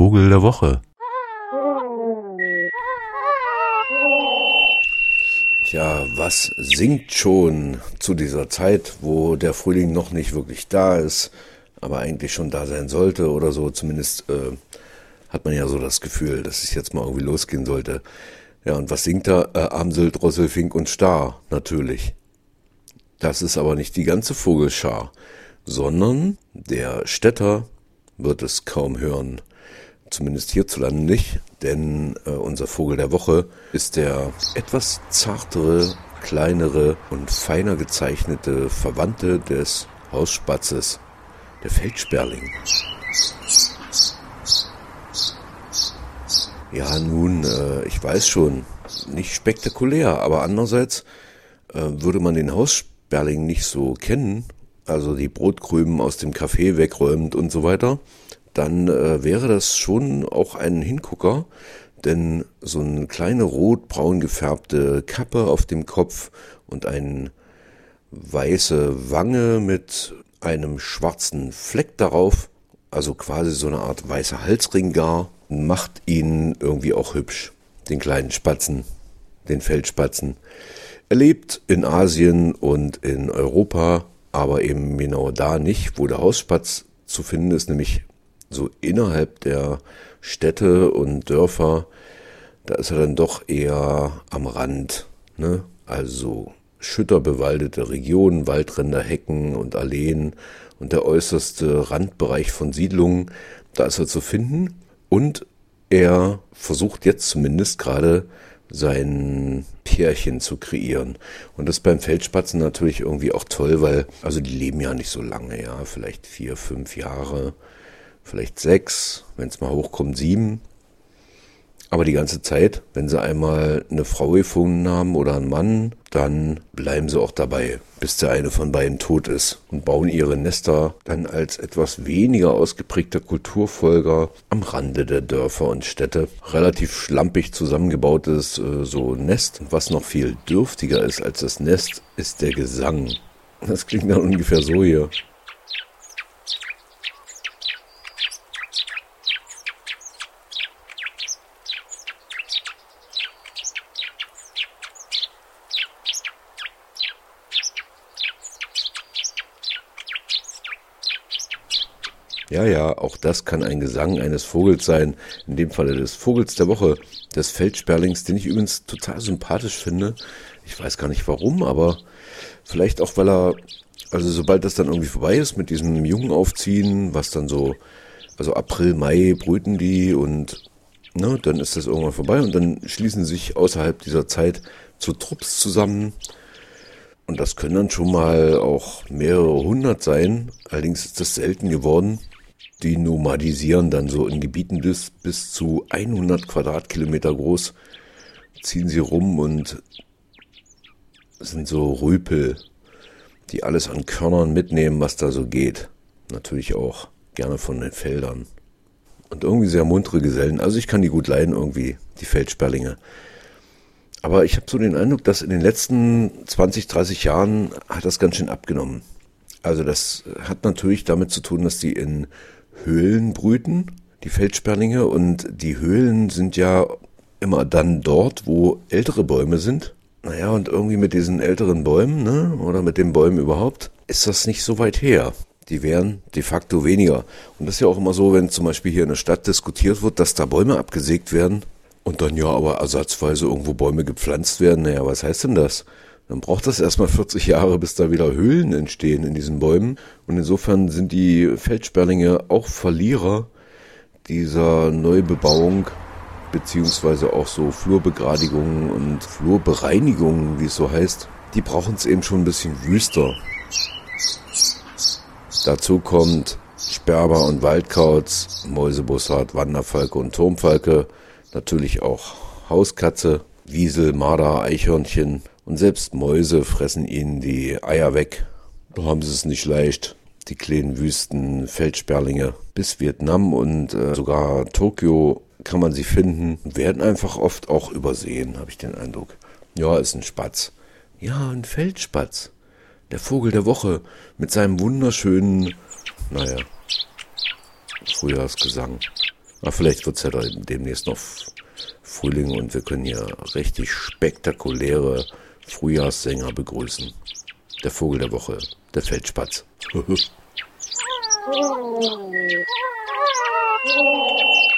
Vogel der Woche. Tja, was singt schon zu dieser Zeit, wo der Frühling noch nicht wirklich da ist, aber eigentlich schon da sein sollte oder so. Zumindest äh, hat man ja so das Gefühl, dass es jetzt mal irgendwie losgehen sollte. Ja, und was singt da? Äh, Amsel, Drossel, Fink und Star, natürlich. Das ist aber nicht die ganze Vogelschar, sondern der Städter wird es kaum hören. Zumindest hierzulande nicht, denn äh, unser Vogel der Woche ist der etwas zartere, kleinere und feiner gezeichnete Verwandte des Hausspatzes, der Feldsperling. Ja, nun, äh, ich weiß schon, nicht spektakulär, aber andererseits äh, würde man den Haussperling nicht so kennen, also die Brotkrümen aus dem Café wegräumt und so weiter, dann äh, wäre das schon auch ein Hingucker, denn so eine kleine rotbraun gefärbte Kappe auf dem Kopf und eine weiße Wange mit einem schwarzen Fleck darauf, also quasi so eine Art weißer Halsring gar, macht ihn irgendwie auch hübsch, den kleinen Spatzen, den Feldspatzen. Er lebt in Asien und in Europa, aber eben genau da nicht, wo der Hausspatz zu finden ist, nämlich so innerhalb der Städte und Dörfer, da ist er dann doch eher am Rand, ne? Also schütterbewaldete Regionen, Waldränder, Hecken und Alleen und der äußerste Randbereich von Siedlungen, da ist er zu finden. Und er versucht jetzt zumindest gerade sein Pärchen zu kreieren. Und das beim Feldspatzen natürlich irgendwie auch toll, weil, also die leben ja nicht so lange, ja, vielleicht vier, fünf Jahre, vielleicht sechs, wenn es mal hochkommt, sieben. Aber die ganze Zeit, wenn sie einmal eine Frau gefunden haben oder einen Mann, dann bleiben sie auch dabei, bis der eine von beiden tot ist und bauen ihre Nester dann als etwas weniger ausgeprägter Kulturfolger am Rande der Dörfer und Städte. Relativ schlampig zusammengebautes äh, so Nest. Was noch viel dürftiger ist als das Nest, ist der Gesang. Das klingt dann ungefähr so hier. Ja, ja, auch das kann ein Gesang eines Vogels sein. In dem Falle des Vogels der Woche, des Feldsperlings, den ich übrigens total sympathisch finde. Ich weiß gar nicht warum, aber vielleicht auch, weil er, also sobald das dann irgendwie vorbei ist mit diesem Jungen aufziehen, was dann so, also April, Mai brüten die und ne, dann ist das irgendwann vorbei und dann schließen sich außerhalb dieser Zeit zu Trupps zusammen. Und das können dann schon mal auch mehrere hundert sein. Allerdings ist das selten geworden. Die nomadisieren dann so in Gebieten bis, bis zu 100 Quadratkilometer groß, ziehen sie rum und sind so Rüpel, die alles an Körnern mitnehmen, was da so geht. Natürlich auch gerne von den Feldern. Und irgendwie sehr muntere Gesellen. Also ich kann die gut leiden irgendwie, die Feldsperlinge. Aber ich habe so den Eindruck, dass in den letzten 20, 30 Jahren hat das ganz schön abgenommen. Also das hat natürlich damit zu tun, dass die in Höhlen brüten, die Feldsperlinge. Und die Höhlen sind ja immer dann dort, wo ältere Bäume sind. Naja, und irgendwie mit diesen älteren Bäumen, ne, oder mit den Bäumen überhaupt, ist das nicht so weit her. Die wären de facto weniger. Und das ist ja auch immer so, wenn zum Beispiel hier in der Stadt diskutiert wird, dass da Bäume abgesägt werden und dann ja aber ersatzweise irgendwo Bäume gepflanzt werden. Naja, was heißt denn das? Dann braucht das erstmal 40 Jahre, bis da wieder Höhlen entstehen in diesen Bäumen. Und insofern sind die Feldsperlinge auch Verlierer dieser Neubebauung, beziehungsweise auch so Flurbegradigungen und Flurbereinigungen, wie es so heißt. Die brauchen es eben schon ein bisschen wüster. Dazu kommt Sperber und Waldkauz, Mäusebussard, Wanderfalke und Turmfalke, natürlich auch Hauskatze, Wiesel, Marder, Eichhörnchen, und selbst Mäuse fressen ihnen die Eier weg. Da haben sie es nicht leicht. Die kleinen Wüsten, Feldsperlinge. Bis Vietnam und äh, sogar Tokio kann man sie finden. Werden einfach oft auch übersehen, habe ich den Eindruck. Ja, ist ein Spatz. Ja, ein Feldspatz. Der Vogel der Woche mit seinem wunderschönen, naja, Frühjahrsgesang. Aber vielleicht wird es ja demnächst noch Frühling und wir können hier richtig spektakuläre Frühjahrssänger begrüßen. Der Vogel der Woche, der Feldspatz.